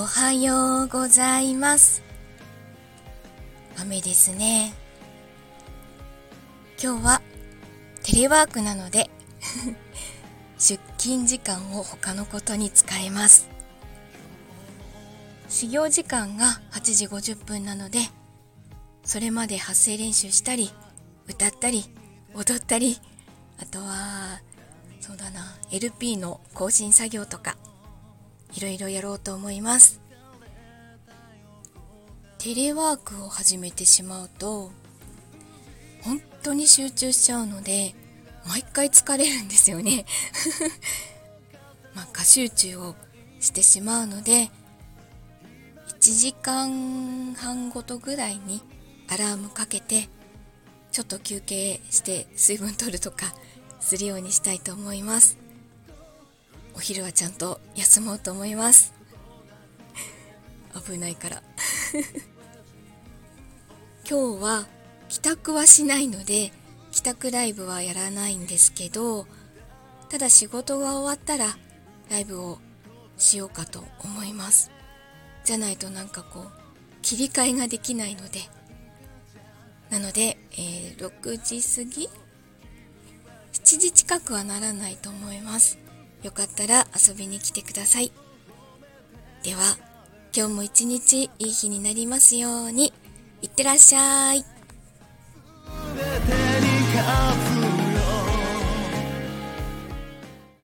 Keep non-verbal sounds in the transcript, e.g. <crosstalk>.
おはようございます。雨ですね。今日はテレワークなので <laughs> 出勤時間を他のことに使えます。始業時間が8時50分なのでそれまで発声練習したり歌ったり踊ったりあとはそうだな LP の更新作業とかいろいろやろうと思います。テレワークを始めてしまうと本当に集中しちゃうので毎回疲れるんですよね。<laughs> まあ過集中をしてしまうので1時間半ごとぐらいにアラームかけてちょっと休憩して水分取るとかするようにしたいと思います。お昼はちゃんと休もうと思います。危ないから。<laughs> 今日は帰宅はしないので帰宅ライブはやらないんですけどただ仕事が終わったらライブをしようかと思います。じゃないとなんかこう切り替えができないので。なので、えー、6時過ぎ？7時近くはならないと思います。よかったら遊びに来てください。では今日も一日いい日になりますように。いってらっしゃい。